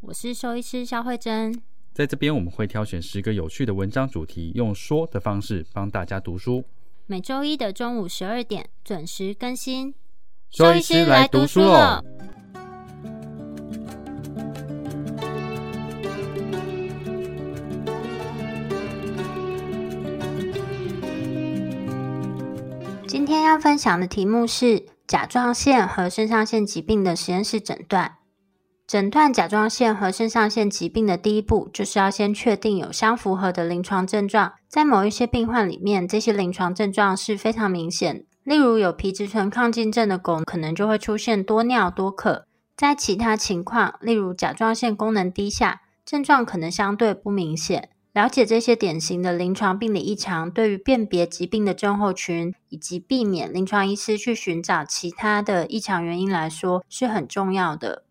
我是兽医师肖慧珍，在这边我们会挑选十个有趣的文章主题，用说的方式帮大家读书。每周一的中午十二点准时更新。兽医师来读书了。今天要分享的题目是甲状腺和肾上腺疾病的实验室诊断。诊断甲状腺和肾上腺疾病的第一步，就是要先确定有相符合的临床症状。在某一些病患里面，这些临床症状是非常明显。例如，有皮质醇亢进症的狗，可能就会出现多尿多渴。在其他情况，例如甲状腺功能低下，症状可能相对不明显。了解这些典型的临床病理异常，对于辨别疾病的症候群，以及避免临床医师去寻找其他的异常原因来说，是很重要的。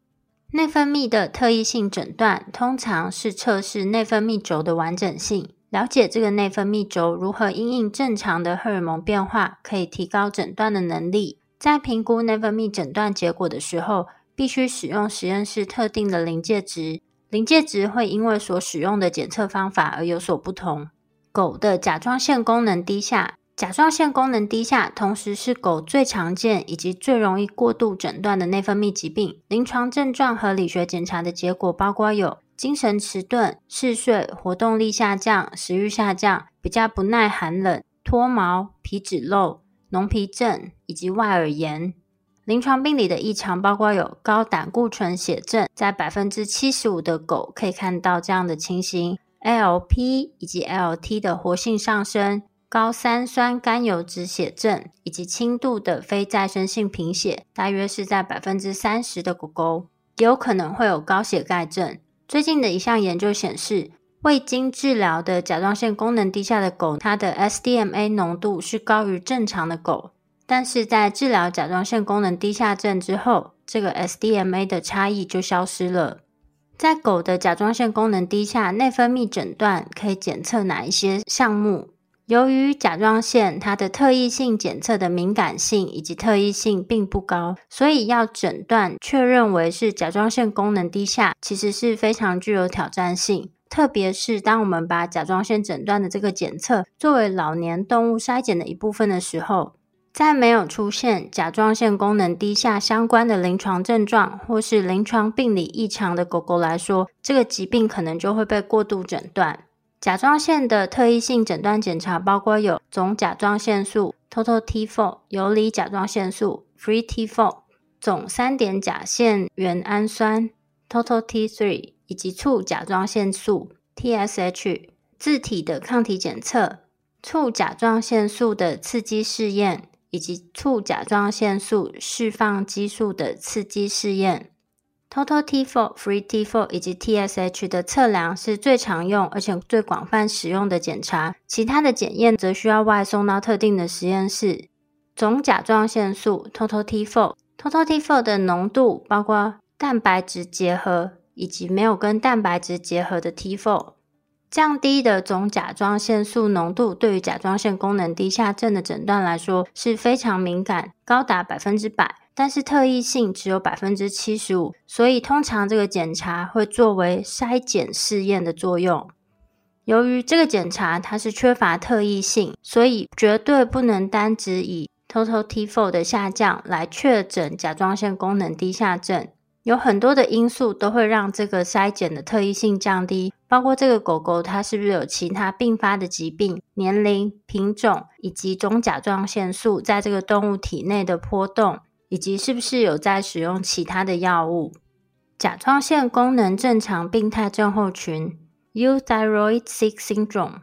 内分泌的特异性诊断通常是测试内分泌轴的完整性，了解这个内分泌轴如何因应正常的荷尔蒙变化，可以提高诊断的能力。在评估内分泌诊断结果的时候，必须使用实验室特定的临界值，临界值会因为所使用的检测方法而有所不同。狗的甲状腺功能低下。甲状腺功能低下，同时是狗最常见以及最容易过度诊断的内分泌疾病。临床症状和理学检查的结果包括有精神迟钝、嗜睡、活动力下降、食欲下降、比较不耐寒冷、脱毛、皮脂漏、脓皮症以及外耳炎。临床病理的异常包括有高胆固醇血症，在百分之七十五的狗可以看到这样的情形 Lp 以及 Lt 的活性上升。高三酸甘油脂血症以及轻度的非再生性贫血，大约是在百分之三十的狗狗，有可能会有高血钙症。最近的一项研究显示，未经治疗的甲状腺功能低下的狗，它的 SDMA 浓度是高于正常的狗，但是在治疗甲状腺功能低下症之后，这个 SDMA 的差异就消失了。在狗的甲状腺功能低下，内分泌诊断可以检测哪一些项目？由于甲状腺它的特异性检测的敏感性以及特异性并不高，所以要诊断确认为是甲状腺功能低下，其实是非常具有挑战性。特别是当我们把甲状腺诊断的这个检测作为老年动物筛检的一部分的时候，在没有出现甲状腺功能低下相关的临床症状或是临床病理异常的狗狗来说，这个疾病可能就会被过度诊断。甲状腺的特异性诊断检查包括有总甲状腺素 （Total T4）、游离甲状腺素 （Free T4）、总三点甲腺原氨酸 （Total T3） 以及促甲状腺素 （TSH）、自体的抗体检测、促甲状腺素的刺激试验以及促甲状腺素释放激素的刺激试验。Total T4、Free T4 以及 TSH 的测量是最常用而且最广泛使用的检查，其他的检验则需要外送到特定的实验室。总甲状腺素 Total T4、Total T4 的浓度包括蛋白质结合以及没有跟蛋白质结合的 T4。降低的总甲状腺素浓度对于甲状腺功能低下症的诊断来说是非常敏感，高达百分之百。但是特异性只有百分之七十五，所以通常这个检查会作为筛检试验的作用。由于这个检查它是缺乏特异性，所以绝对不能单只以 Total T4 的下降来确诊甲状腺功能低下症。有很多的因素都会让这个筛检的特异性降低，包括这个狗狗它是不是有其他并发的疾病、年龄、品种以及总甲状腺素在这个动物体内的波动。以及是不是有在使用其他的药物？甲状腺功能正常病态症候群 （U Thyroid Sick Syndrome）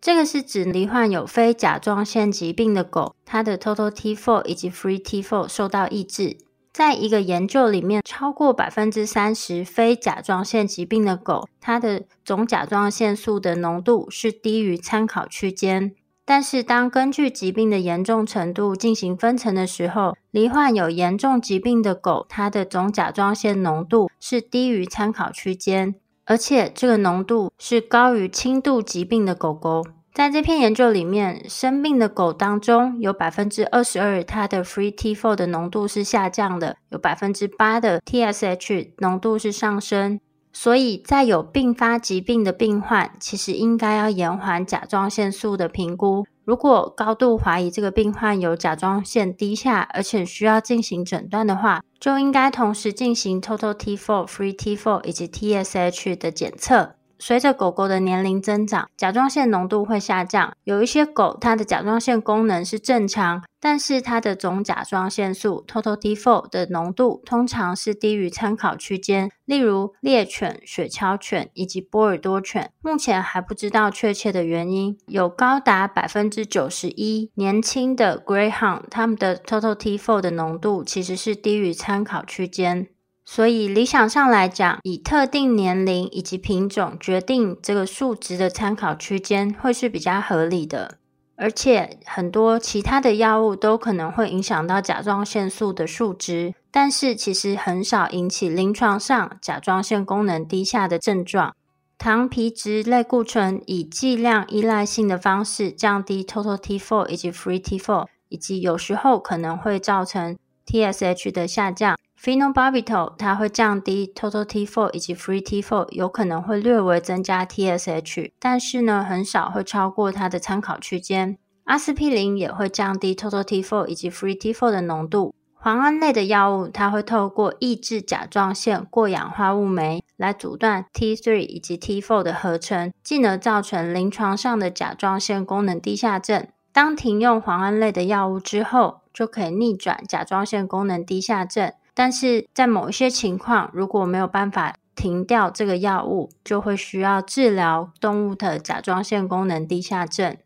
这个是指罹患有非甲状腺疾病的狗，它的 Total T4 以及 Free T4 受到抑制。在一个研究里面，超过百分之三十非甲状腺疾病的狗，它的总甲状腺素的浓度是低于参考区间。但是，当根据疾病的严重程度进行分层的时候，罹患有严重疾病的狗，它的总甲状腺浓度是低于参考区间，而且这个浓度是高于轻度疾病的狗狗。在这篇研究里面，生病的狗当中有百分之二十二，它的 free T4 的浓度是下降的，有百分之八的 TSH 浓度是上升。所以在有并发疾病的病患，其实应该要延缓甲状腺素的评估。如果高度怀疑这个病患有甲状腺低下，而且需要进行诊断的话，就应该同时进行 total T4、free T4 以及 TSH 的检测。随着狗狗的年龄增长，甲状腺浓度会下降。有一些狗，它的甲状腺功能是正常，但是它的总甲状腺素 （total T4） 的浓度通常是低于参考区间。例如猎犬、雪橇犬以及波尔多犬，目前还不知道确切的原因。有高达百分之九十一年轻的 Greyhound，它们的 total T4 的浓度其实是低于参考区间。所以理想上来讲，以特定年龄以及品种决定这个数值的参考区间会是比较合理的。而且很多其他的药物都可能会影响到甲状腺素的数值，但是其实很少引起临床上甲状腺功能低下的症状。糖皮质类固醇以剂量依赖性的方式降低 total T4 以及 free T4，以及有时候可能会造成 TSH 的下降。Phenobarbital 它会降低 total T4 以及 free T4，有可能会略微增加 TSH，但是呢，很少会超过它的参考区间。阿司匹林也会降低 total T4 以及 free T4 的浓度。磺胺类的药物，它会透过抑制甲状腺过氧化物酶来阻断 T3 以及 T4 的合成，进而造成临床上的甲状腺功能低下症。当停用磺胺类的药物之后，就可以逆转甲状腺功能低下症。但是在某一些情况，如果没有办法停掉这个药物，就会需要治疗动物的甲状腺功能低下症。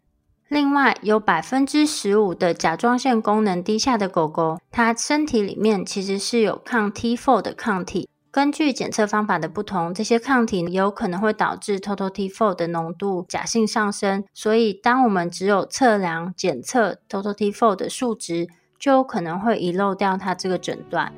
另外，有百分之十五的甲状腺功能低下的狗狗，它身体里面其实是有抗 T4 的抗体。根据检测方法的不同，这些抗体有可能会导致 Total T4 的浓度假性上升。所以，当我们只有测量检测 Total T4 的数值，就有可能会遗漏掉它这个诊断。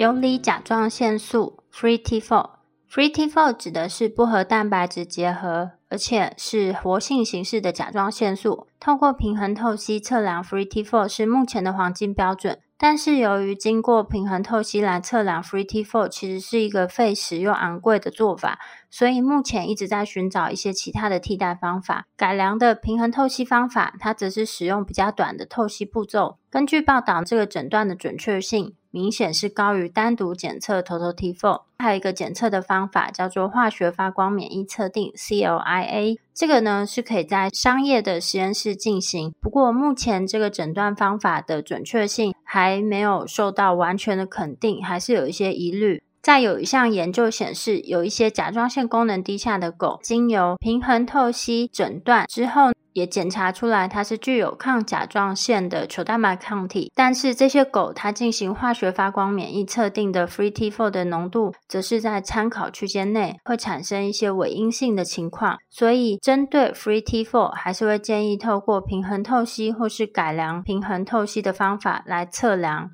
游离甲状腺素 （Free T4），Free T4 指的是不和蛋白质结合，而且是活性形式的甲状腺素。透过平衡透析测量 Free T4 是目前的黄金标准。但是由于经过平衡透析来测量 Free T4 其实是一个费时又昂贵的做法，所以目前一直在寻找一些其他的替代方法。改良的平衡透析方法，它则是使用比较短的透析步骤。根据报道，这个诊断的准确性。明显是高于单独检测 Total T4，还有一个检测的方法叫做化学发光免疫测定 （CLIA）。这个呢是可以在商业的实验室进行，不过目前这个诊断方法的准确性还没有受到完全的肯定，还是有一些疑虑。再有一项研究显示，有一些甲状腺功能低下的狗，经由平衡透析诊断之后。也检查出来，它是具有抗甲状腺的球蛋白抗体，但是这些狗它进行化学发光免疫测定的 free T4 的浓度，则是在参考区间内，会产生一些伪阴性的情况。所以，针对 free T4，还是会建议透过平衡透析或是改良平衡透析的方法来测量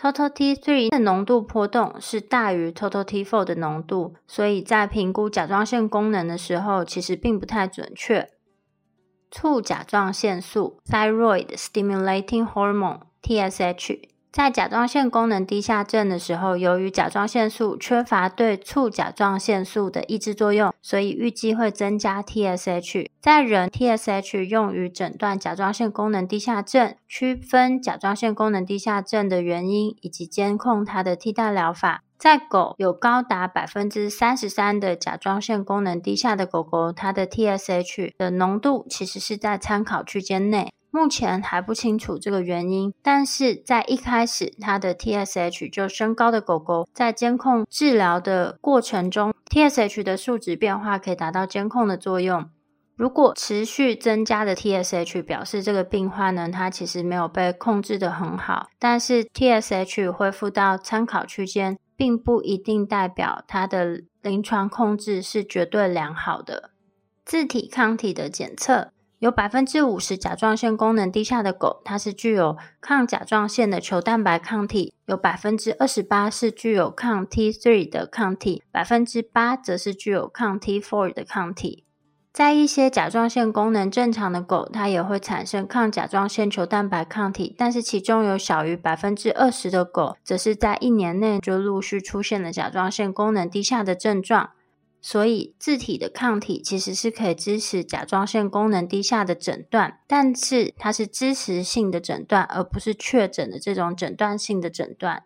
total T3 的浓度波动是大于 total T4 的浓度，所以在评估甲状腺功能的时候，其实并不太准确。促甲状腺素 （Thyroid Stimulating Hormone，TSH） 在甲状腺功能低下症的时候，由于甲状腺素缺乏对促甲状腺素的抑制作用，所以预计会增加 TSH。在人，TSH 用于诊断甲状腺功能低下症，区分甲状腺功能低下症的原因，以及监控它的替代疗法。在狗有高达百分之三十三的甲状腺功能低下的狗狗，它的 TSH 的浓度其实是在参考区间内。目前还不清楚这个原因，但是在一开始，它的 TSH 就升高的狗狗，在监控治疗的过程中，TSH 的数值变化可以达到监控的作用。如果持续增加的 TSH 表示这个病患呢，它其实没有被控制得很好，但是 TSH 恢复到参考区间，并不一定代表它的临床控制是绝对良好的。自体抗体的检测。有百分之五十甲状腺功能低下的狗，它是具有抗甲状腺的球蛋白抗体；有百分之二十八是具有抗 T3 的抗体，百分之八则是具有抗 T4 的抗体。在一些甲状腺功能正常的狗，它也会产生抗甲状腺球蛋白抗体，但是其中有小于百分之二十的狗，则是在一年内就陆续出现了甲状腺功能低下的症状。所以，自体的抗体其实是可以支持甲状腺功能低下的诊断，但是它是支持性的诊断，而不是确诊的这种诊断性的诊断。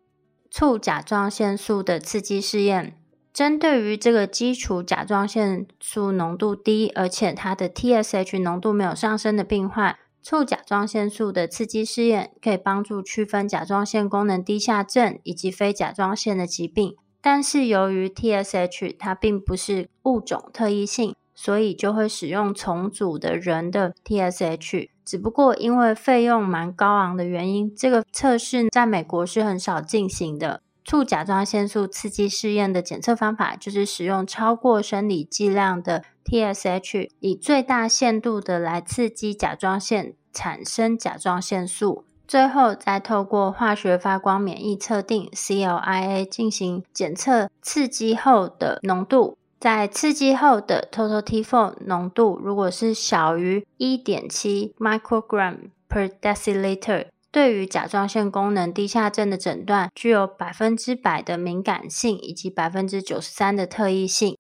促甲状腺素的刺激试验，针对于这个基础甲状腺素浓度低，而且它的 TSH 浓度没有上升的病患，促甲状腺素的刺激试验可以帮助区分甲状腺功能低下症以及非甲状腺的疾病。但是由于 TSH 它并不是物种特异性，所以就会使用重组的人的 TSH。只不过因为费用蛮高昂的原因，这个测试在美国是很少进行的。促甲状腺素刺激试验的检测方法就是使用超过生理剂量的 TSH，以最大限度的来刺激甲状腺产生甲状腺素。最后，再透过化学发光免疫测定 （CLIA） 进行检测刺激后的浓度。在刺激后的 total T4 浓度，如果是小于一点七 microgram per deciliter，对于甲状腺功能低下症的诊断具有百分之百的敏感性以及百分之九十三的特异性。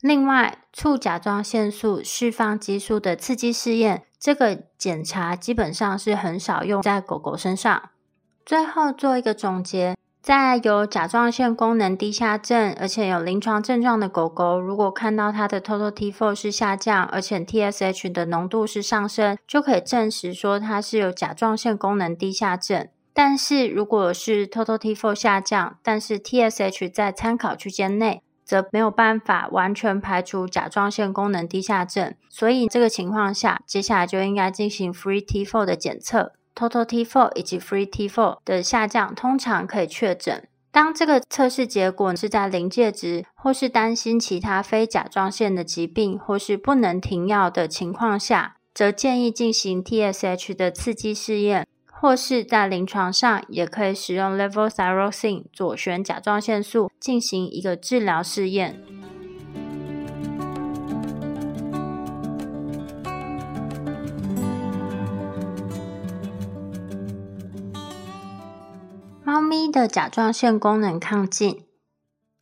另外，促甲状腺素释放激素的刺激试验。这个检查基本上是很少用在狗狗身上。最后做一个总结，在有甲状腺功能低下症，而且有临床症状的狗狗，如果看到它的 Total T4 是下降，而且 TSH 的浓度是上升，就可以证实说它是有甲状腺功能低下症。但是如果是 Total T4 下降，但是 TSH 在参考区间内，则没有办法完全排除甲状腺功能低下症，所以这个情况下，接下来就应该进行 Free T4 的检测，Total T4 以及 Free T4 的下降通常可以确诊。当这个测试结果是在临界值，或是担心其他非甲状腺的疾病，或是不能停药的情况下，则建议进行 TSH 的刺激试验。或是在临床上，也可以使用 Levothyroxine 左旋甲状腺素进行一个治疗试验。猫咪的甲状腺功能亢进，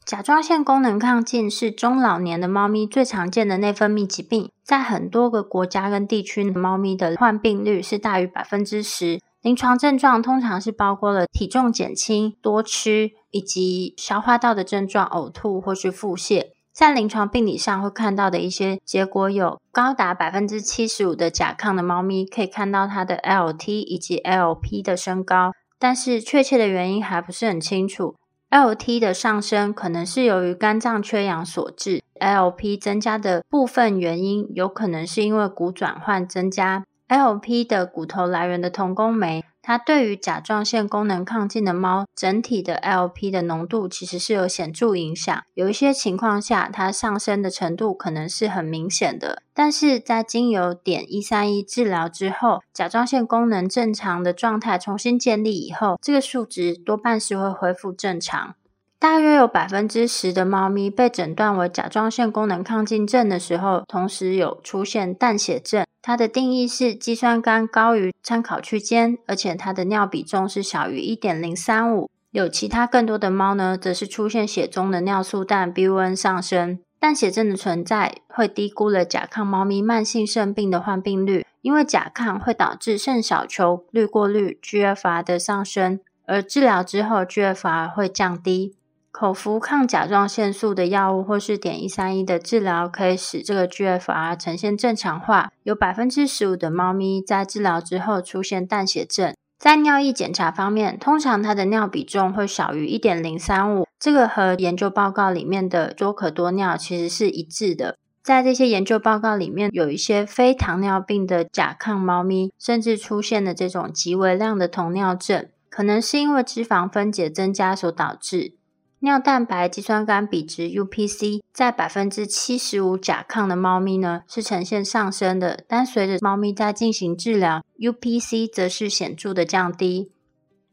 甲状腺功能亢进是中老年的猫咪最常见的内分泌疾病，在很多个国家跟地区，猫咪的患病率是大于百分之十。临床症状通常是包括了体重减轻、多吃以及消化道的症状，呕吐或是腹泻。在临床病理上会看到的一些结果有高达百分之七十五的甲亢的猫咪，可以看到它的 LT 以及 LP 的升高，但是确切的原因还不是很清楚。L T 的上升可能是由于肝脏缺氧所致 L P 增加的部分原因有可能是因为骨转换增加。Lp 的骨头来源的同工酶，它对于甲状腺功能亢进的猫，整体的 Lp 的浓度其实是有显著影响。有一些情况下，它上升的程度可能是很明显的，但是在经由碘一三一治疗之后，甲状腺功能正常的状态重新建立以后，这个数值多半是会恢复正常。大约有百分之十的猫咪被诊断为甲状腺功能亢进症的时候，同时有出现淡血症。它的定义是肌酸酐高于参考区间，而且它的尿比重是小于一点零三五。有其他更多的猫呢，则是出现血中的尿素氮 BUN 上升。淡血症的存在会低估了甲亢猫咪慢性肾病的患病率，因为甲亢会导致肾小球滤过率 GFR 的上升，而治疗之后 GFR 会降低。口服抗甲状腺素的药物或是碘一三一的治疗，可以使这个 GFR 呈现正常化。有百分之十五的猫咪在治疗之后出现淡血症。在尿液检查方面，通常它的尿比重会小于一点零三五，这个和研究报告里面的多可多尿其实是一致的。在这些研究报告里面，有一些非糖尿病的甲亢猫咪，甚至出现了这种极微量的酮尿症，可能是因为脂肪分解增加所导致。尿蛋白肌酸酐比值 （UPC） 在百分之七十五甲亢的猫咪呢是呈现上升的，但随着猫咪在进行治疗，UPC 则是显著的降低。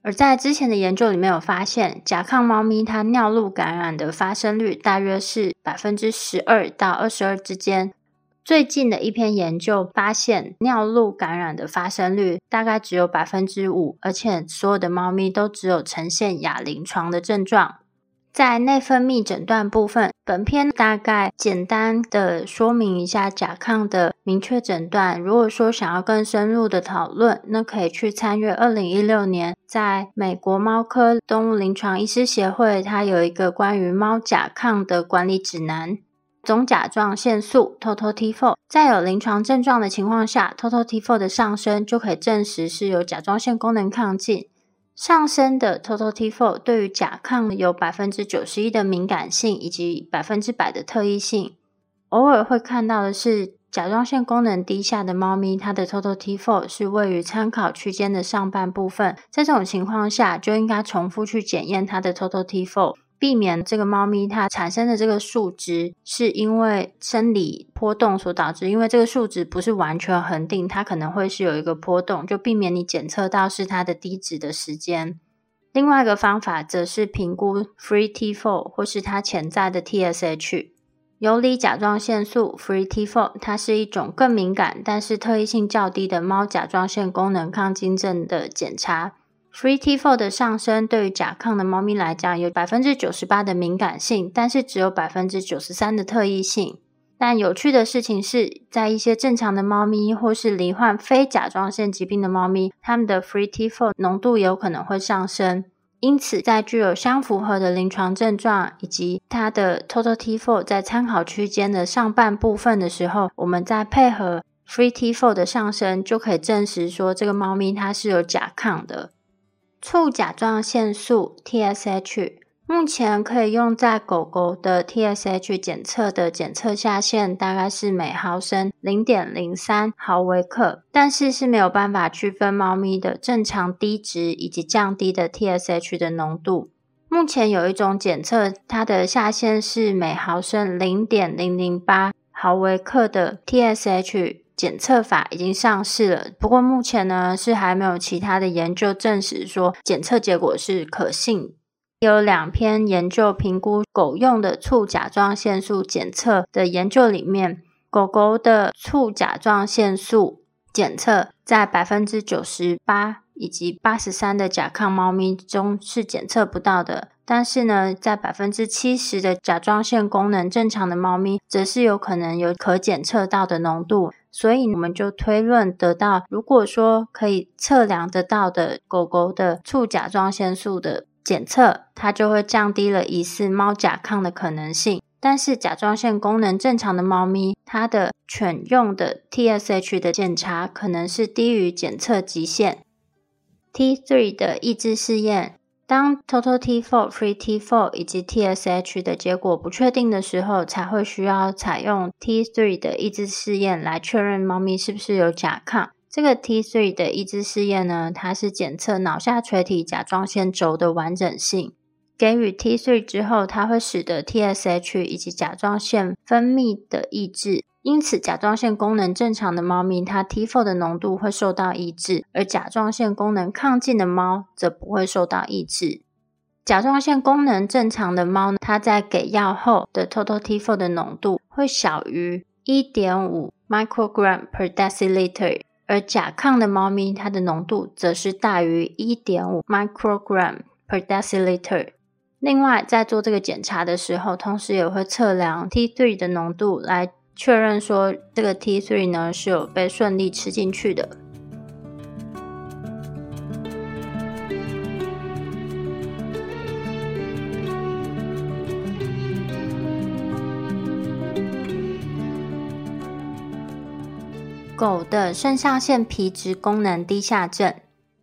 而在之前的研究里面有发现，甲亢猫咪它尿路感染的发生率大约是百分之十二到二十二之间。最近的一篇研究发现，尿路感染的发生率大概只有百分之五，而且所有的猫咪都只有呈现亚临床的症状。在内分泌诊断部分，本篇大概简单的说明一下甲亢的明确诊断。如果说想要更深入的讨论，那可以去参阅二零一六年在美国猫科动物临床医师协会，它有一个关于猫甲亢的管理指南。总甲状腺素 （Total T4） 在有临床症状的情况下，Total T4 的上升就可以证实是有甲状腺功能亢进。上升的 Total T4 对于甲亢有百分之九十一的敏感性以及百分之百的特异性。偶尔会看到的是甲状腺功能低下的猫咪，它的 Total T4 是位于参考区间的上半部分。在这种情况下，就应该重复去检验它的 Total T4。避免这个猫咪它产生的这个数值是因为生理波动所导致，因为这个数值不是完全恒定，它可能会是有一个波动，就避免你检测到是它的低值的时间。另外一个方法则是评估 Free T4 或是它潜在的 TSH。游离甲状腺素 Free T4，它是一种更敏感但是特异性较低的猫甲状腺功能亢进症的检查。Free T4 的上升对于甲亢的猫咪来讲有百分之九十八的敏感性，但是只有百分之九十三的特异性。但有趣的事情是，在一些正常的猫咪或是罹患非甲状腺疾病的猫咪，它们的 Free T4 浓度有可能会上升。因此，在具有相符合的临床症状以及它的 Total T4 在参考区间的上半部分的时候，我们再配合 Free T4 的上升，就可以证实说这个猫咪它是有甲亢的。促甲状腺素 TSH 目前可以用在狗狗的 TSH 检测的检测下限大概是每毫升零点零三毫微克，但是是没有办法区分猫咪的正常低值以及降低的 TSH 的浓度。目前有一种检测，它的下限是每毫升零点零零八毫微克的 TSH。检测法已经上市了，不过目前呢是还没有其他的研究证实说检测结果是可信。有两篇研究评估狗用的促甲状腺素检测的研究里面，狗狗的促甲状腺素检测在百分之九十八以及八十三的甲亢猫咪中是检测不到的，但是呢，在百分之七十的甲状腺功能正常的猫咪，则是有可能有可检测到的浓度。所以我们就推论得到，如果说可以测量得到的狗狗的促甲状腺素的检测，它就会降低了疑似猫甲亢的可能性。但是甲状腺功能正常的猫咪，它的犬用的 TSH 的检查可能是低于检测极限。T3 的抑制试验。当 Total T4、Free T4 以及 TSH 的结果不确定的时候，才会需要采用 T3 的抑制试验来确认猫咪是不是有甲亢。这个 T3 的抑制试验呢，它是检测脑下垂体甲状腺轴的完整性。给予 T3 之后，它会使得 TSH 以及甲状腺分泌的抑制。因此，甲状腺功能正常的猫咪，它 T4 的浓度会受到抑制；而甲状腺功能亢进的猫则不会受到抑制。甲状腺功能正常的猫，它在给药后的 Total T4 的浓度会小于一点五 microgram per deciliter，而甲亢的猫咪，它的浓度则是大于一点五 microgram per deciliter。另外，在做这个检查的时候，同时也会测量 T3 的浓度来。确认说这个 T3 呢，是有被顺利吃进去的。狗的肾上腺皮质功能低下症。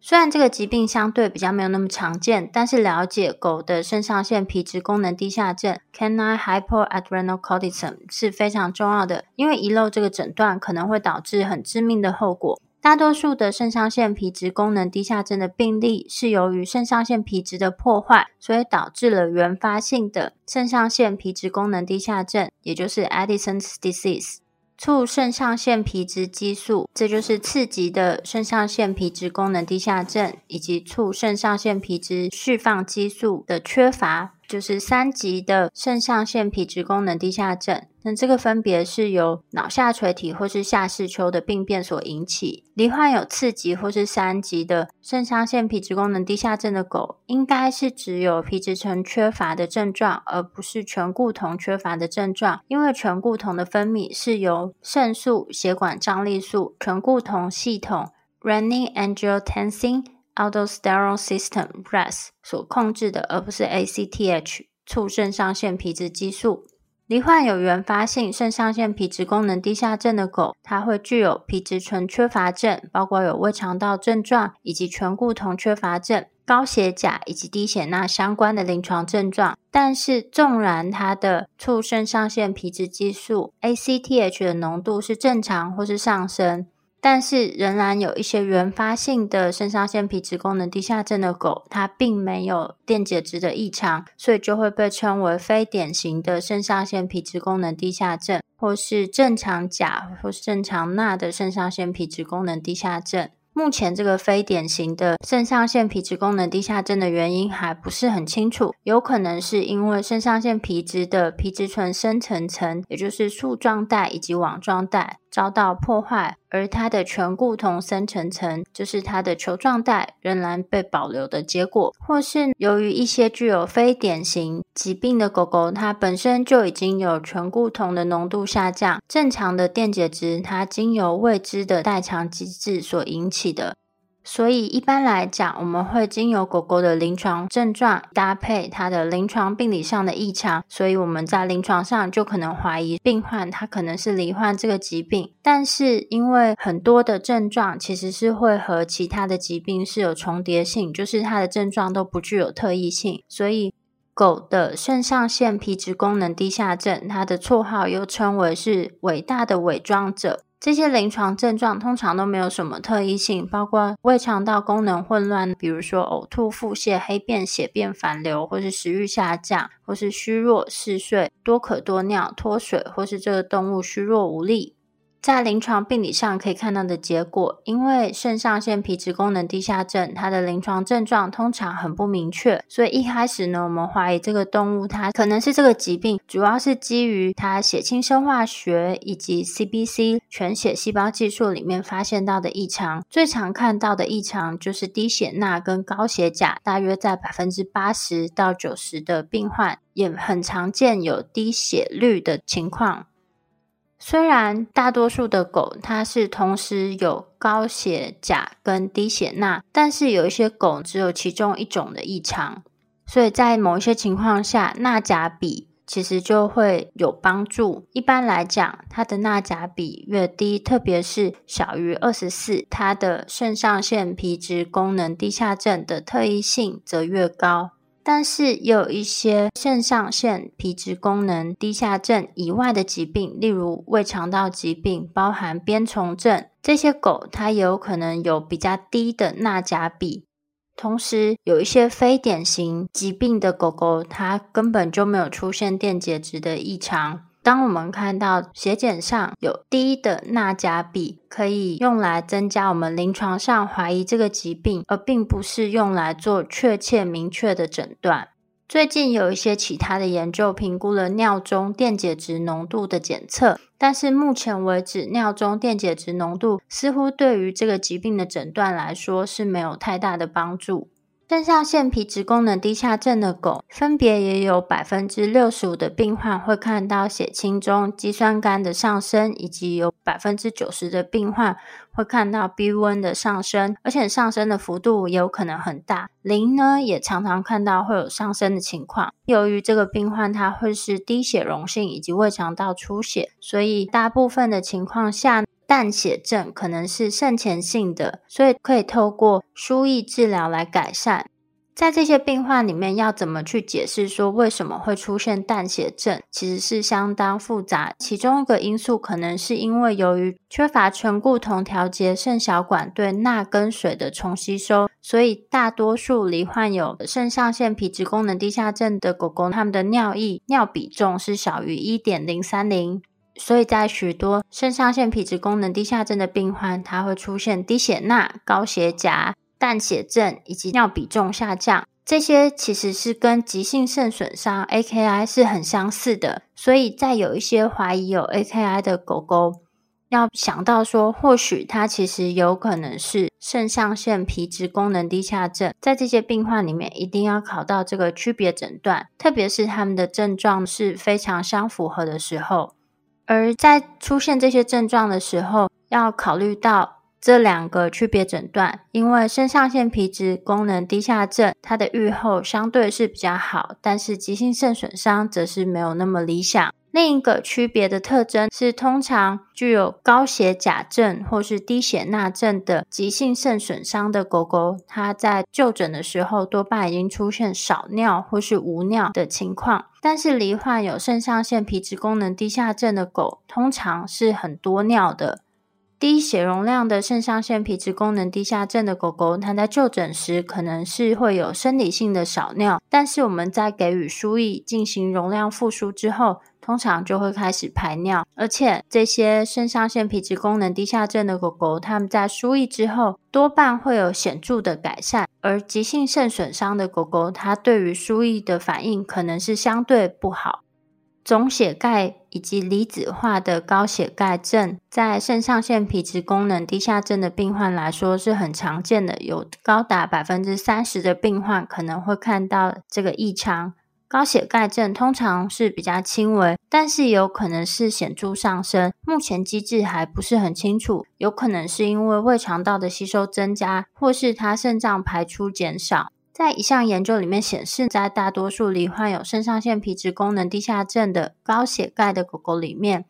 虽然这个疾病相对比较没有那么常见，但是了解狗的肾上腺皮质功能低下症 （canine hypoadrenochromatosis） 是非常重要的，因为遗漏这个诊断可能会导致很致命的后果。大多数的肾上腺皮质功能低下症的病例是由于肾上腺皮质的破坏，所以导致了原发性的肾上腺皮质功能低下症，也就是 Addison's disease。促肾上腺皮质激素，这就是刺激的肾上腺皮质功能低下症，以及促肾上腺皮质释放激素的缺乏。就是三级的肾上腺皮质功能低下症，那这个分别是由脑下垂体或是下视丘的病变所引起。罹患有次级或是三级的肾上腺皮质功能低下症的狗，应该是只有皮质醇缺乏的症状，而不是醛固酮缺乏的症状。因为醛固酮的分泌是由肾素、血管张力素、醛固酮系统 （Renin-Angiotensin）。Aldosterone System（RAS） 所控制的，而不是 ACTH 促肾上腺皮质激素。罹患有原发性肾上腺皮质功能低下症的狗，它会具有皮质醇缺乏症，包括有胃肠道症状以及醛固酮缺乏症、高血钾以及低血钠相关的临床症状。但是，纵然它的促肾上腺皮质激素 ACTH 的浓度是正常或是上升。但是仍然有一些原发性的肾上腺皮质功能低下症的狗，它并没有电解质的异常，所以就会被称为非典型的肾上腺皮质功能低下症，或是正常钾或是正常钠的肾上腺皮质功能低下症。目前这个非典型的肾上腺皮质功能低下症的原因还不是很清楚，有可能是因为肾上腺皮质的皮质醇生成层，也就是树状带以及网状带遭到破坏，而它的醛固酮生成层，就是它的球状带仍然被保留的结果，或是由于一些具有非典型疾病的狗狗，它本身就已经有醛固酮的浓度下降，正常的电解质它经由未知的代偿机制所引起。的，所以一般来讲，我们会经由狗狗的临床症状搭配它的临床病理上的异常，所以我们在临床上就可能怀疑病患他可能是罹患这个疾病。但是因为很多的症状其实是会和其他的疾病是有重叠性，就是它的症状都不具有特异性，所以狗的肾上腺皮质功能低下症，它的绰号又称为是伟大的伪装者。这些临床症状通常都没有什么特异性，包括胃肠道功能混乱，比如说呕吐、腹泻、黑便、血便反流，或是食欲下降，或是虚弱、嗜睡、多渴多尿、脱水，或是这个动物虚弱无力。在临床病理上可以看到的结果，因为肾上腺皮质功能低下症，它的临床症状通常很不明确，所以一开始呢，我们怀疑这个动物它可能是这个疾病，主要是基于它血清生化学以及 CBC 全血细胞计数里面发现到的异常。最常看到的异常就是低血钠跟高血钾，大约在百分之八十到九十的病患，也很常见有低血率的情况。虽然大多数的狗它是同时有高血钾跟低血钠，但是有一些狗只有其中一种的异常，所以在某一些情况下，钠钾比其实就会有帮助。一般来讲，它的钠钾比越低，特别是小于二十四，它的肾上腺皮质功能低下症的特异性则越高。但是也有一些肾上腺皮质功能低下症以外的疾病，例如胃肠道疾病，包含鞭虫症，这些狗它也有可能有比较低的钠钾比。同时，有一些非典型疾病的狗狗，它根本就没有出现电解质的异常。当我们看到血检上有低的钠钾比，可以用来增加我们临床上怀疑这个疾病，而并不是用来做确切明确的诊断。最近有一些其他的研究评估了尿中电解质浓度的检测，但是目前为止，尿中电解质浓度似乎对于这个疾病的诊断来说是没有太大的帮助。肾上腺皮质功能低下症的狗，分别也有百分之六十五的病患会看到血清中肌酸酐的上升，以及有百分之九十的病患会看到 B 温的上升，而且上升的幅度也有可能很大。磷呢，也常常看到会有上升的情况。由于这个病患他会是低血溶性以及胃肠道出血，所以大部分的情况下，淡血症可能是肾前性的，所以可以透过输液治疗来改善。在这些病患里面，要怎么去解释说为什么会出现淡血症，其实是相当复杂。其中一个因素可能是因为由于缺乏醛固酮调节肾小管对钠跟水的重吸收，所以大多数罹患有肾上腺皮质功能低下症的狗狗，它们的尿液尿比重是小于一点零三零。所以在许多肾上腺皮质功能低下症的病患，它会出现低血钠、高血钾。淡血症以及尿比重下降，这些其实是跟急性肾损伤 （AKI） 是很相似的。所以在有一些怀疑有 AKI 的狗狗，要想到说，或许它其实有可能是肾上腺皮质功能低下症。在这些病患里面，一定要考到这个区别诊断，特别是他们的症状是非常相符合的时候。而在出现这些症状的时候，要考虑到。这两个区别诊断，因为肾上腺皮质功能低下症，它的预后相对是比较好，但是急性肾损伤则是没有那么理想。另一个区别的特征是，通常具有高血钾症或是低血钠症的急性肾损伤的狗狗，它在就诊的时候多半已经出现少尿或是无尿的情况，但是罹患有肾上腺皮质功能低下症的狗，通常是很多尿的。低血容量的肾上腺皮质功能低下症的狗狗，它在就诊时可能是会有生理性的少尿，但是我们在给予输液进行容量复苏之后，通常就会开始排尿。而且这些肾上腺皮质功能低下症的狗狗，它们在输液之后多半会有显著的改善，而急性肾损伤的狗狗，它对于输液的反应可能是相对不好。总血钙以及离子化的高血钙症，在肾上腺皮质功能低下症的病患来说是很常见的，有高达百分之三十的病患可能会看到这个异常。高血钙症通常是比较轻微，但是有可能是显著上升。目前机制还不是很清楚，有可能是因为胃肠道的吸收增加，或是它肾脏排出减少。在一项研究里面显示，在大多数罹患有肾上腺皮质功能低下症的高血钙的狗狗里面，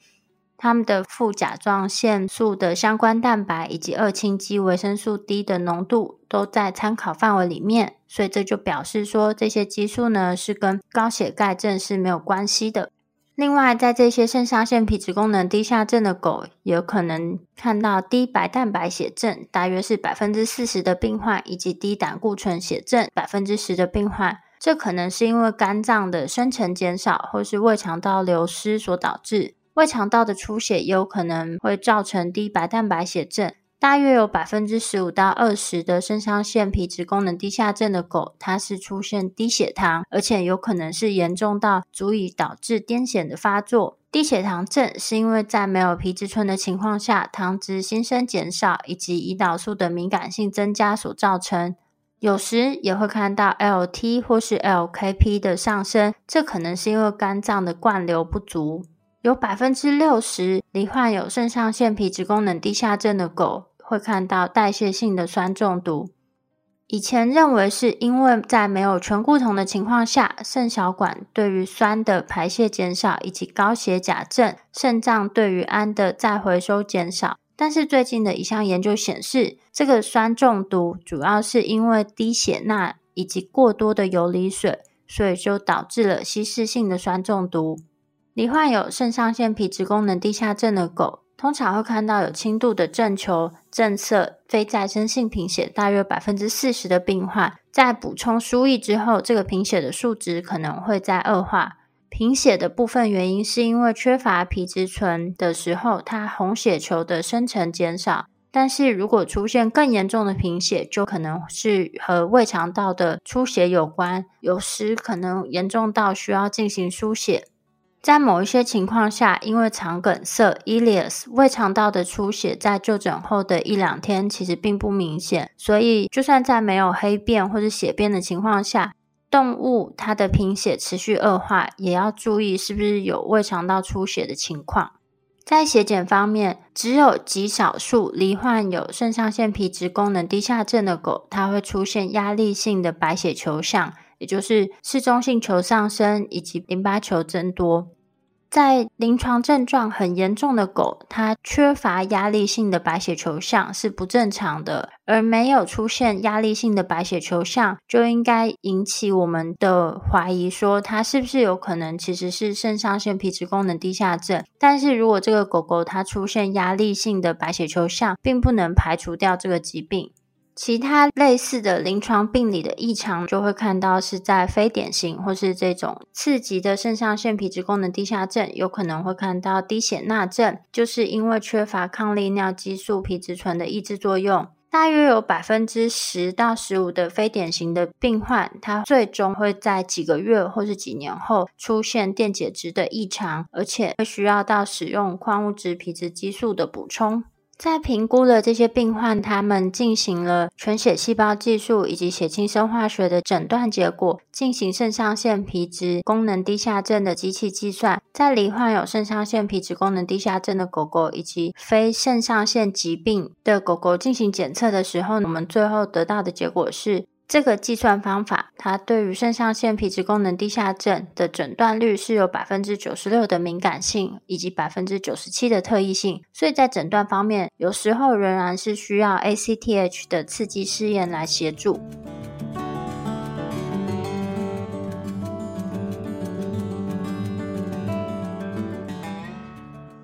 它们的副甲状腺素的相关蛋白以及二氢基维生素 D 的浓度都在参考范围里面，所以这就表示说，这些激素呢是跟高血钙症是没有关系的。另外，在这些肾上腺皮质功能低下症的狗，有可能看到低白蛋白血症，大约是百分之四十的病患，以及低胆固醇血症百分之十的病患。这可能是因为肝脏的生成减少，或是胃肠道流失所导致。胃肠道的出血有可能会造成低白蛋白血症。大约有百分之十五到二十的肾上腺皮质功能低下症的狗，它是出现低血糖，而且有可能是严重到足以导致癫痫的发作。低血糖症是因为在没有皮质醇的情况下，糖质新生减少以及胰岛素的敏感性增加所造成。有时也会看到 LT 或是 LKP 的上升，这可能是因为肝脏的灌流不足。有百分之六十罹患有肾上腺皮质功能低下症的狗，会看到代谢性的酸中毒。以前认为是因为在没有醛固酮的情况下，肾小管对于酸的排泄减少，以及高血钾症，肾脏对于氨的再回收减少。但是最近的一项研究显示，这个酸中毒主要是因为低血钠以及过多的游离水，所以就导致了稀释性的酸中毒。罹患有肾上腺皮质功能低下症的狗，通常会看到有轻度的正球、正侧、非再生性贫血，大约百分之四十的病患，在补充输液之后，这个贫血的数值可能会再恶化。贫血的部分原因是因为缺乏皮质醇的时候，它红血球的生成减少。但是如果出现更严重的贫血，就可能是和胃肠道的出血有关，有时可能严重到需要进行输血。在某一些情况下，因为肠梗塞 （ileus） 胃肠道的出血，在就诊后的一两天其实并不明显，所以就算在没有黑便或者血便的情况下，动物它的贫血持续恶化，也要注意是不是有胃肠道出血的情况。在血检方面，只有极少数罹患有肾上腺皮质功能低下症的狗，它会出现压力性的白血球项。也就是嗜中性球上升以及淋巴球增多。在临床症状很严重的狗，它缺乏压力性的白血球项是不正常的，而没有出现压力性的白血球项，就应该引起我们的怀疑，说它是不是有可能其实是肾上腺皮质功能低下症。但是如果这个狗狗它出现压力性的白血球项，并不能排除掉这个疾病。其他类似的临床病理的异常，就会看到是在非典型或是这种次级的肾上腺皮质功能低下症，有可能会看到低血钠症，就是因为缺乏抗利尿激素皮质醇的抑制作用。大约有百分之十到十五的非典型的病患，他最终会在几个月或是几年后出现电解质的异常，而且会需要到使用矿物质皮质激素的补充。在评估了这些病患，他们进行了全血细胞技术以及血清生化学的诊断结果，进行肾上腺皮质功能低下症的机器计算。在罹患有肾上腺皮质功能低下症的狗狗以及非肾上腺疾病的狗狗进行检测的时候，我们最后得到的结果是。这个计算方法，它对于肾上腺皮质功能低下症的诊断率是有百分之九十六的敏感性，以及百分之九十七的特异性。所以在诊断方面，有时候仍然是需要 ACTH 的刺激试验来协助。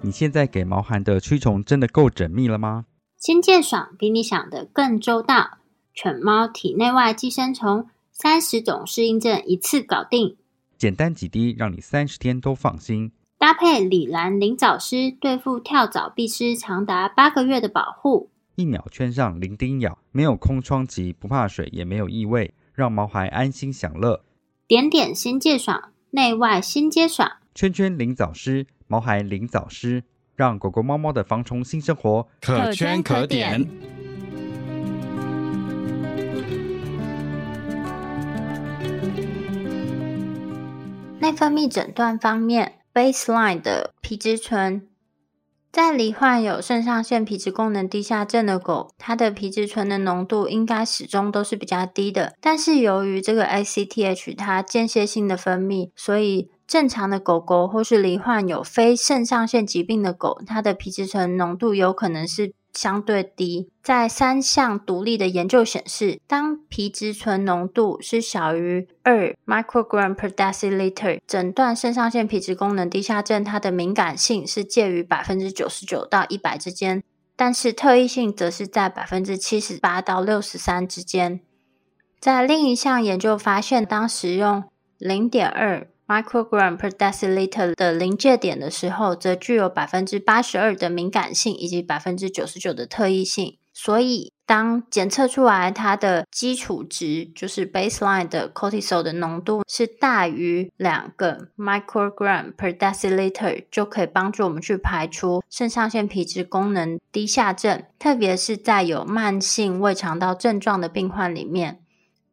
你现在给毛孩的驱虫真的够缜密了吗？清洁爽比你想的更周到。犬猫体内外寄生虫三十种适应症一次搞定，简单几滴，让你三十天都放心。搭配李兰灵藻丝，对付跳蚤、壁虱，长达八个月的保护。一秒圈上零叮咬，没有空窗期，不怕水，也没有异味，让毛孩安心享乐。点点新界爽，内外新皆爽。圈圈灵藻丝，毛孩灵藻丝，让狗狗猫猫的防虫新生活可圈可点。内分泌诊断方面，baseline 的皮质醇，在罹患有肾上腺皮质功能低下症的狗，它的皮质醇的浓度应该始终都是比较低的。但是由于这个 ACTH 它间歇性的分泌，所以正常的狗狗或是罹患有非肾上腺疾病的狗，它的皮质醇浓度有可能是。相对低，在三项独立的研究显示，当皮质醇浓度是小于二 microgram per deciliter，诊断肾上腺皮质功能低下症，它的敏感性是介于百分之九十九到一百之间，但是特异性则是在百分之七十八到六十三之间。在另一项研究发现，当使用零点二 microgram per deciliter 的临界点的时候，则具有百分之八十二的敏感性以及百分之九十九的特异性。所以，当检测出来它的基础值，就是 baseline 的 cortisol 的浓度是大于两个 microgram per deciliter，就可以帮助我们去排除肾上腺皮质功能低下症，特别是在有慢性胃肠道症状的病患里面。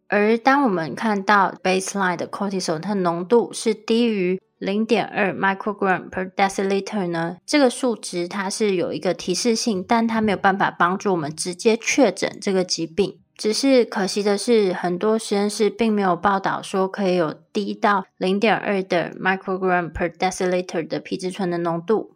而当我们看到 baseline 的 cortisol 它浓度是低于零点二 microgram per deciliter 呢，这个数值它是有一个提示性，但它没有办法帮助我们直接确诊这个疾病。只是可惜的是，很多实验室并没有报道说可以有低到零点二的 microgram per deciliter 的皮质醇的浓度。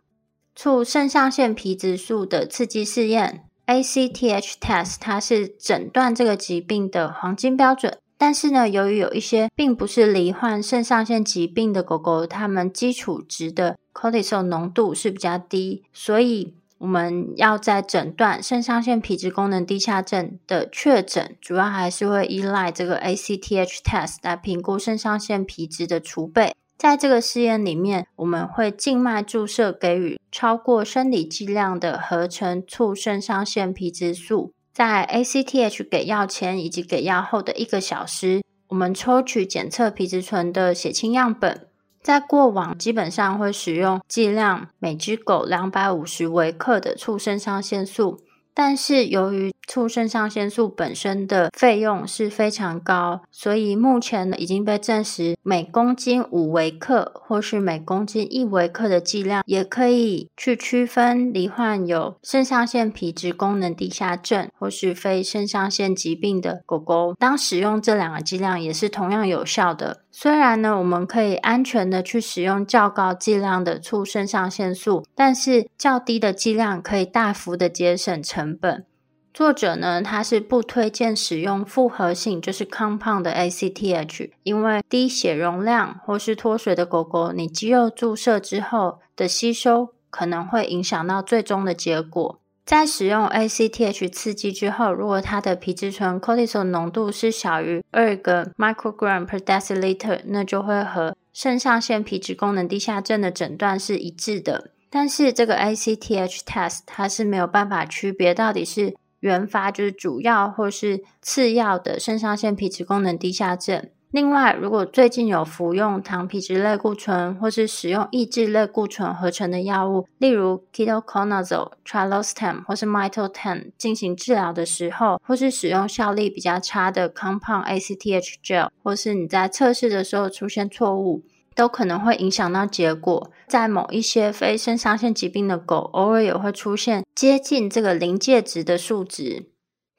促肾上腺皮质素的刺激试验。ACTH test 它是诊断这个疾病的黄金标准，但是呢，由于有一些并不是罹患肾上腺疾病的狗狗，它们基础值的 cortisol 浓度是比较低，所以我们要在诊断肾上腺皮质功能低下症的确诊，主要还是会依赖这个 ACTH test 来评估肾上腺皮质的储备。在这个试验里面，我们会静脉注射给予超过生理剂量的合成促肾上腺皮质素。在 ACTH 给药前以及给药后的一个小时，我们抽取检测皮质醇的血清样本。在过往，基本上会使用剂量每只狗两百五十微克的促肾上腺素。但是由于促肾上腺素本身的费用是非常高，所以目前呢已经被证实，每公斤五微克或是每公斤一微克的剂量，也可以去区分罹患有肾上腺皮质功能低下症或是非肾上腺疾病的狗狗。当使用这两个剂量也是同样有效的。虽然呢，我们可以安全的去使用较高剂量的促肾上腺素，但是较低的剂量可以大幅的节省成本。作者呢，他是不推荐使用复合性，就是 compound 的 ACTH，因为低血容量或是脱水的狗狗，你肌肉注射之后的吸收可能会影响到最终的结果。在使用 ACTH 刺激之后，如果它的皮质醇 cortisol 浓度是小于二个 microgram per deciliter，那就会和肾上腺皮质功能低下症的诊断是一致的。但是这个 ACTH test 它是没有办法区别到底是原发就是主要或是次要的肾上腺皮质功能低下症。另外，如果最近有服用糖皮质类固醇或是使用抑制类固醇合成的药物，例如 ketoconazole、Trilostane 或是 mitotan 进行治疗的时候，或是使用效力比较差的 compound ACTH gel，或是你在测试的时候出现错误，都可能会影响到结果。在某一些非肾上腺疾病的狗，偶尔也会出现接近这个临界值的数值。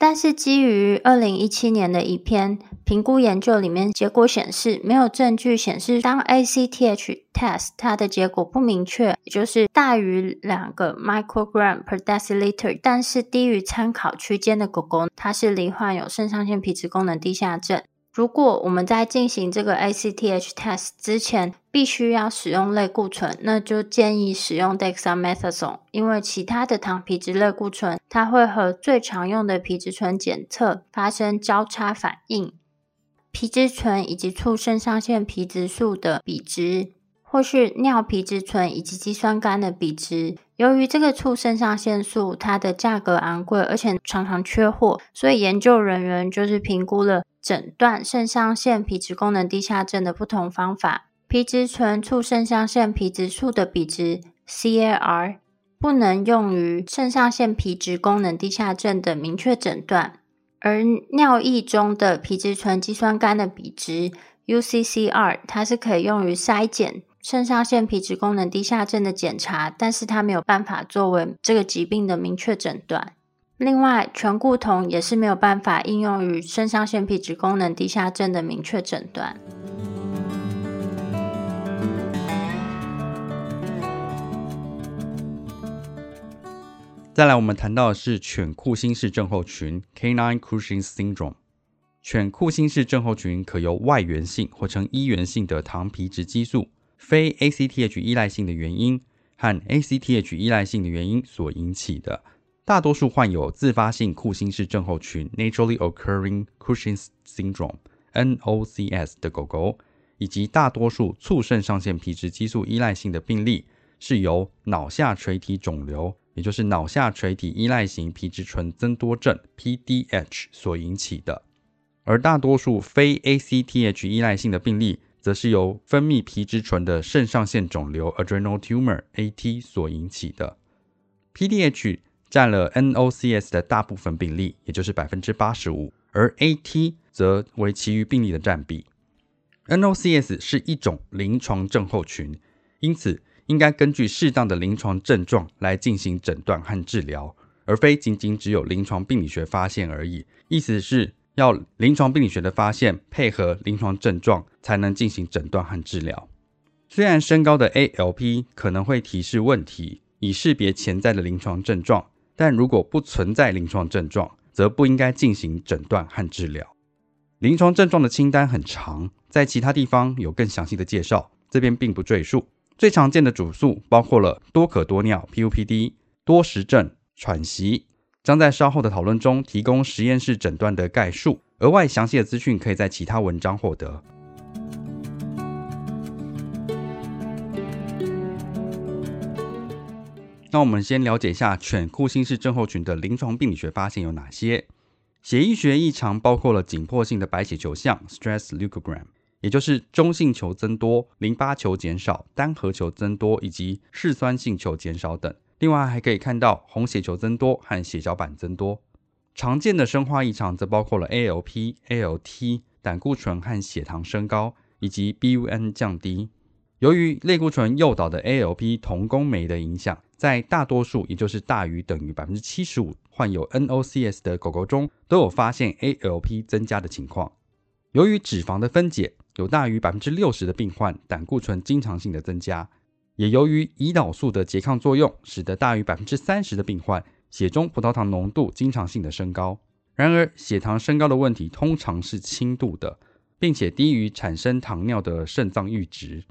但是，基于二零一七年的一篇评估研究里面，结果显示没有证据显示，当 ACTH test 它的结果不明确，也就是大于两个 microgram per deciliter，但是低于参考区间的狗狗，它是罹患有肾上腺皮质功能低下症。如果我们在进行这个 ACTH test 之前，必须要使用类固醇，那就建议使用 dexamethasone，因为其他的糖皮质类固醇，它会和最常用的皮质醇检测发生交叉反应。皮质醇以及促肾上腺皮质素的比值，或是尿皮质醇以及肌酸酐的比值。由于这个促肾上腺素它的价格昂贵，而且常常缺货，所以研究人员就是评估了诊断肾上腺皮质功能低下症的不同方法。皮质醇促肾上腺皮质素的比值 CAR 不能用于肾上腺皮质功能低下症的明确诊断，而尿液中的皮质醇肌酸酐的比值 UCCR 它是可以用于筛检。肾上腺皮质功能低下症的检查，但是它没有办法作为这个疾病的明确诊断。另外，醛固酮也是没有办法应用于肾上腺皮质功能低下症的明确诊断。再来，我们谈到的是犬库欣氏症候群 （Canine Cushing Syndrome）。犬库欣氏症候群可由外源性或称依源性的糖皮质激素。非 ACTH 依赖性的原因和 ACTH 依赖性的原因所引起的，大多数患有自发性库欣氏症候群 （Naturally Occurring Cushing's Syndrome，NOCS） 的狗狗，以及大多数促肾上腺皮质激素依赖性的病例，是由脑下垂体肿瘤，也就是脑下垂体依赖型皮质醇增多症 （PDH） 所引起的，而大多数非 ACTH 依赖性的病例。则是由分泌皮质醇的肾上腺肿瘤 （adrenal tumor，AT） 所引起的。PDH 占了 NOCS 的大部分病例，也就是百分之八十五，而 AT 则为其余病例的占比。NOCS 是一种临床症候群，因此应该根据适当的临床症状来进行诊断和治疗，而非仅仅只有临床病理学发现而已。意思是。要临床病理学的发现配合临床症状，才能进行诊断和治疗。虽然升高的 ALP 可能会提示问题，以识别潜在的临床症状，但如果不存在临床症状，则不应该进行诊断和治疗。临床症状的清单很长，在其他地方有更详细的介绍，这边并不赘述。最常见的主诉包括了多可多尿 （PUPD）、多食症、喘息。将在稍后的讨论中提供实验室诊断的概述，额外详细的资讯可以在其他文章获得。那我们先了解一下犬库欣氏症候群的临床病理学发现有哪些？血液学异常包括了紧迫性的白血球象 （stress leukogram），也就是中性球增多、淋巴球减少、单核球增多以及嗜酸性球减少等。另外还可以看到红血球增多和血小板增多。常见的生化异常则包括了 ALP、ALT、胆固醇和血糖升高，以及 BUN 降低。由于类固醇诱导的 ALP 同工酶的影响，在大多数，也就是大于等于百分之七十五患有 NOCS 的狗狗中，都有发现 ALP 增加的情况。由于脂肪的分解，有大于百分之六十的病患胆固醇经常性的增加，也由于胰岛素的拮抗作用，使得大于百分之三十的病患血中葡萄糖浓度经常性的升高。然而，血糖升高的问题通常是轻度的，并且低于产生糖尿的肾脏阈值。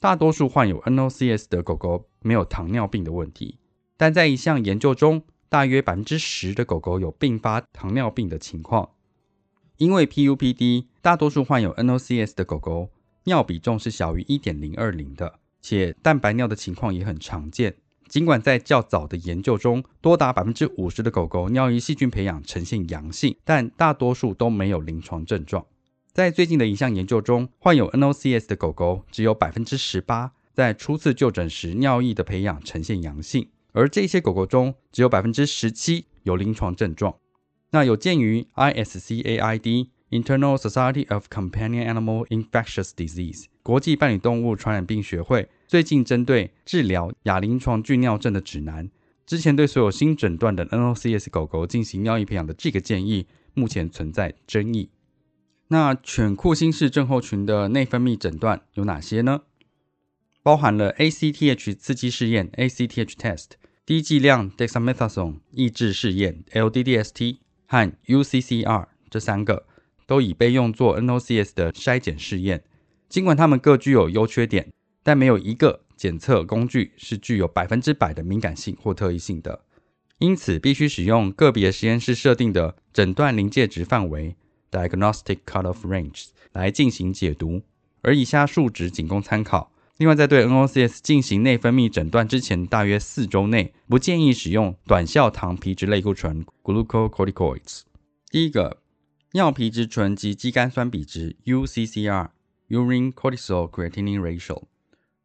大多数患有 NOCS 的狗狗没有糖尿病的问题，但在一项研究中，大约百分之十的狗狗有并发糖尿病的情况。因为 PUPD，大多数患有 NOCS 的狗狗尿比重是小于一点零二零的，且蛋白尿的情况也很常见。尽管在较早的研究中，多达百分之五十的狗狗尿液细菌培养呈现阳性，但大多数都没有临床症状。在最近的一项研究中，患有 NOCS 的狗狗只有百分之十八在初次就诊时尿液的培养呈现阳性，而这些狗狗中只有百分之十七有临床症状。那有鉴于 ISCAID Internal Society of Companion Animal Infectious Disease 国际伴侣动物传染病学会最近针对治疗亚临床巨尿症的指南，之前对所有新诊断的 NOCS 狗狗进行尿液培养的这个建议，目前存在争议。那犬库欣氏症候群的内分泌诊断有哪些呢？包含了 ACTH 刺激试验 （ACTH test）、低剂量 dexamethasone 抑制试验 （LDDST）、和 UCCR 这三个都已被用作 NOCS 的筛检试验。尽管它们各具有优缺点，但没有一个检测工具是具有百分之百的敏感性或特异性的。因此，必须使用个别实验室设定的诊断临界值范围 （Diagnostic Cutoff Range） 来进行解读。而以下数值仅供参考。另外，在对 NOCS 进行内分泌诊断之前，大约四周内不建议使用短效糖皮质类固醇 （glucocorticoids）。第一个，尿皮质醇及肌酐酸比值 （UCCR，Urine Cortisol Creatinine Ratio）。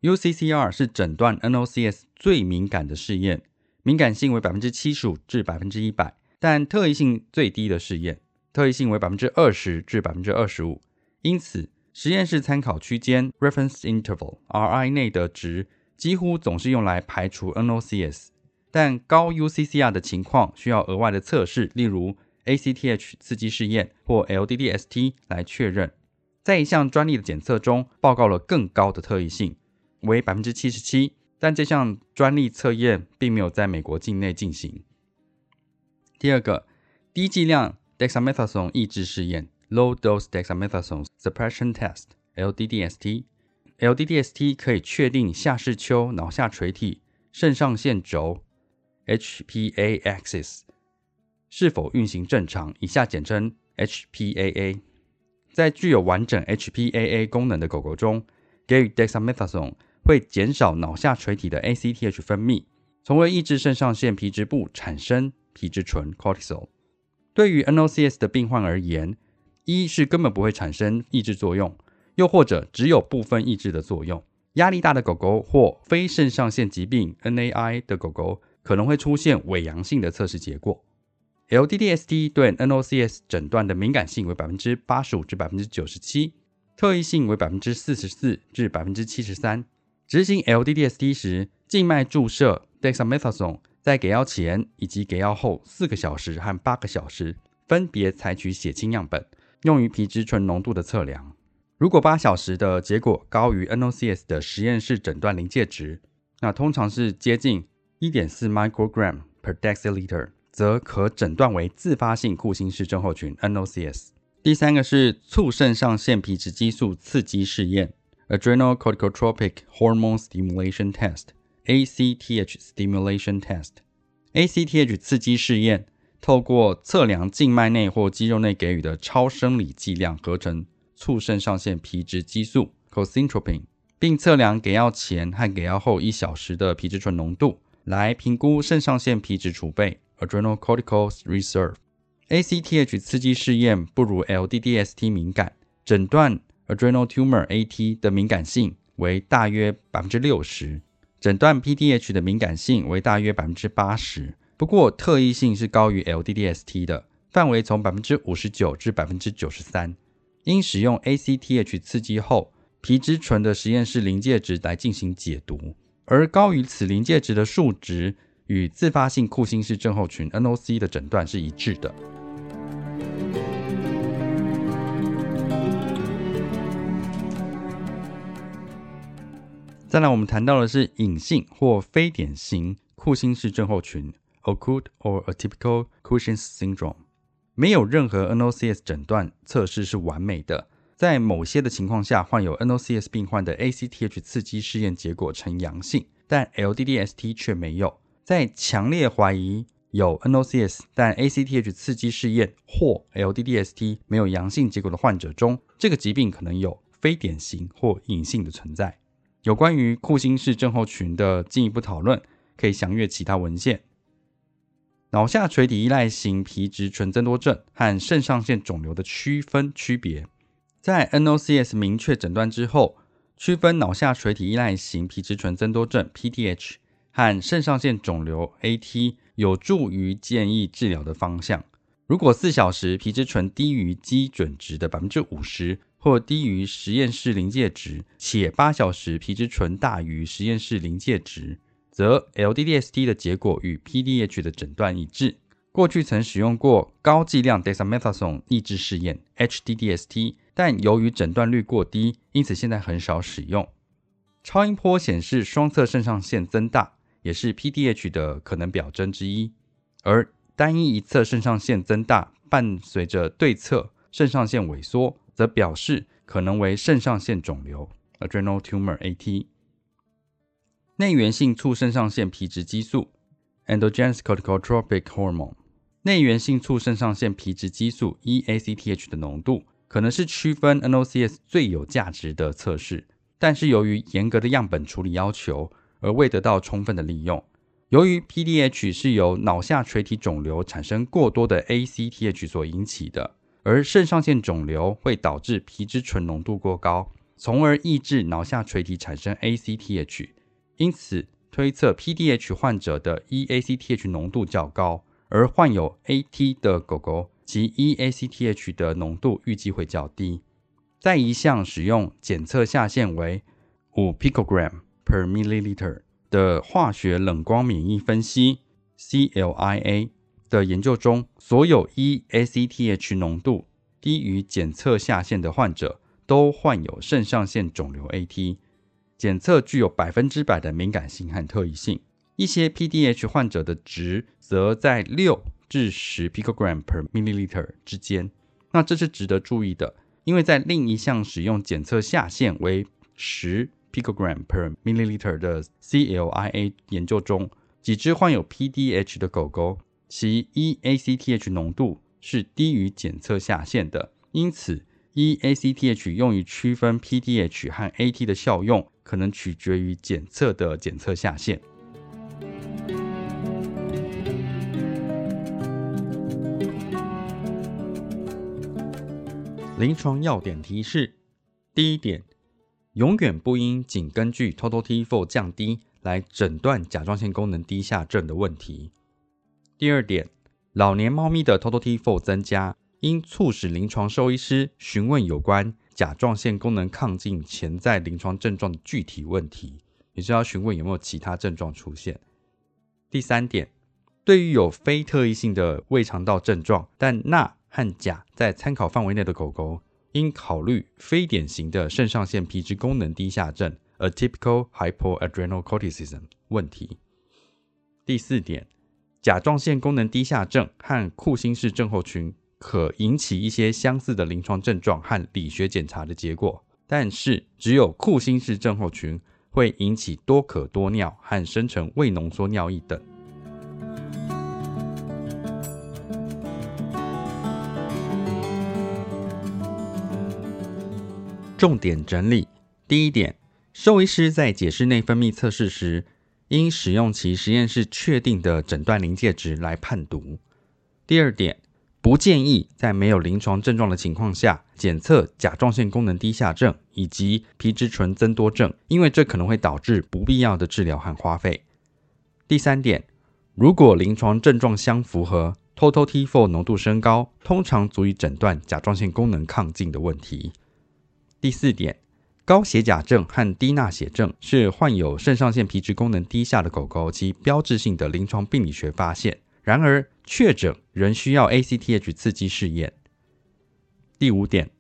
UCCR 是诊断 NOCS 最敏感的试验，敏感性为百分之七十五至百分之一百，但特异性最低的试验，特异性为百分之二十至百分之二十五。因此，实验室参考区间 （reference interval，RI） 内的值几乎总是用来排除 NOCS，但高 UCCR 的情况需要额外的测试，例如 ACTH 刺激试验或 LDDST 来确认。在一项专利的检测中，报告了更高的特异性，为百分之七十七，但这项专利测验并没有在美国境内进行。第二个，低剂量 dexamethasone 抑制试验。Low dose dexamethasone suppression test (LDDST). LDDST 可以确定下视丘、脑下垂体、肾上腺轴 （HPA axis） 是否运行正常，以下简称 HPAA。在具有完整 HPAA 功能的狗狗中，给予 dexamethasone 会减少脑下垂体的 ACTH 分泌，从而抑制肾上腺皮质部产生皮质醇 （cortisol）。对于 NOCS 的病患而言，一是根本不会产生抑制作用，又或者只有部分抑制的作用。压力大的狗狗或非肾上腺疾病 （NAI） 的狗狗可能会出现伪阳性的测试结果。LDDST 对 NOCS 诊断的敏感性为百分之八十五至百分之九十七，特异性为百分之四十四至百分之七十三。执行 LDDST 时，静脉注射 dexamethasone 在给药前以及给药后四个小时和八个小时，分别采取血清样本。用于皮质醇浓度的测量，如果八小时的结果高于 NOCS 的实验室诊断临界值，那通常是接近一点四 microgram per deciliter，则可诊断为自发性库欣氏症候群 NOCS。第三个是促肾上腺皮质激素刺激试验 （Adrenal Corticotropic Hormone Stimulation Test，ACTH Stimulation Test），ACTH 刺激试验。透过测量静脉内或肌肉内给予的超生理剂量合成促肾上腺皮质激素 （cosintropin），并测量给药前和给药后一小时的皮质醇浓度，来评估肾上腺皮质储备 （adrenal cortical reserve）。ACTH 刺激试验不如 LDDST 敏感，诊断 adrenal tumor AT 的敏感性为大约百分之六十，诊断 PTH 的敏感性为大约百分之八十。不过，特异性是高于 LDDST 的，范围从百分之五十九至百分之九十三。应使用 ACTH 刺激后皮质醇的实验室临界值来进行解读，而高于此临界值的数值与自发性库欣氏症候群 NOC 的诊断是一致的。再来，我们谈到的是隐性或非典型库欣氏症候群 （Occult or Atypical Cushing's Syndrome）。没有任何 NOCS 诊断测试是完美的。在某些的情况下，患有 NOCS 病患的 ACTH 刺激试验结果呈阳性，但 LDDST 却没有。在强烈怀疑有 NOCS，但 ACTH 刺激试验或 LDDST 没有阳性结果的患者中，这个疾病可能有非典型或隐性的存在。有关于库欣氏症候群的进一步讨论，可以详阅其他文献。脑下垂体依赖型皮质醇增多症和肾上腺肿瘤的区分区别，在 NOCS 明确诊断之后，区分脑下垂体依赖型皮质醇增多症 （PTH） 和肾上腺肿瘤 （AT） 有助于建议治疗的方向。如果四小时皮质醇低于基准值的百分之五十，或低于实验室临界值，且八小时皮质醇大于实验室临界值，则 LDDST 的结果与 PDH 的诊断一致。过去曾使用过高剂量 dexamethasone 抑制试验 HDDST，但由于诊断率过低，因此现在很少使用。超音波显示双侧肾上腺增大，也是 PDH 的可能表征之一。而单一一侧肾上腺增大伴随着对侧肾上腺萎缩。则表示可能为肾上腺肿瘤 （adrenal tumor，AT）。内源性促肾上腺皮质激素 （endogenous corticotropic hormone）。内源性促肾上腺皮质激素 （eACTH） 的浓度可能是区分 NOCS 最有价值的测试，但是由于严格的样本处理要求而未得到充分的利用。由于 PDH 是由脑下垂体肿瘤产生过多的 ACTH 所引起的。而肾上腺肿瘤会导致皮质醇浓度过高，从而抑制脑下垂体产生 ACTH。因此，推测 PDH 患者的 eACTH 浓度较高，而患有 AT 的狗狗其 eACTH 的浓度预计会较低。在一项使用检测下限为五 picogram per milliliter 的化学冷光免疫分析 （CLIA）。的研究中，所有 eACTH 浓度低于检测下限的患者都患有肾上腺肿瘤 AT。检测具有百分之百的敏感性和特异性。一些 PDH 患者的值则在六至十 picogram per milliliter 之间。那这是值得注意的，因为在另一项使用检测下限为十 picogram per milliliter 的 CLIA 研究中，几只患有 PDH 的狗狗。其 eACTH 浓度是低于检测下限的，因此 eACTH 用于区分 PTH 和 AT 的效用，可能取决于检测的检测下限。临床要点提示：第一点，永远不应仅根据 Total T4 降低来诊断甲状腺功能低下症的问题。第二点，老年猫咪的 Total T4 增加，应促使临床兽医师询问有关甲状腺功能亢进潜在临床症状的具体问题，也是要询问有没有其他症状出现。第三点，对于有非特异性的胃肠道症状，但钠和钾在参考范围内的狗狗，应考虑非典型的肾上腺皮质功能低下症 （Atypical hypoadrenal corticism） 问题。第四点。甲状腺功能低下症和库欣氏症候群可引起一些相似的临床症状和理学检查的结果，但是只有库欣氏症候群会引起多可多尿和生成胃浓缩尿液等。重点整理：第一点，兽医师在解释内分泌测试时，应使用其实验室确定的诊断临界值来判读。第二点，不建议在没有临床症状的情况下检测甲状腺功能低下症以及皮质醇增多症，因为这可能会导致不必要的治疗和花费。第三点，如果临床症状相符合，Total T4 浓度升高通常足以诊断甲状腺功能亢进的问题。第四点。高血钾症和低钠血症是患有肾上腺皮质功能低下的狗狗及标志性的临床病理学发现。然而，确诊仍需要 ACTH 刺激试验。第五点，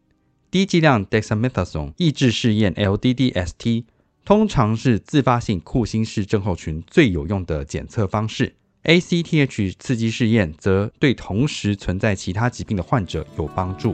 低剂量 dexamethasone 抑制试验 LDDST 通常是自发性库欣氏症候群最有用的检测方式。ACTH 刺激试验则对同时存在其他疾病的患者有帮助。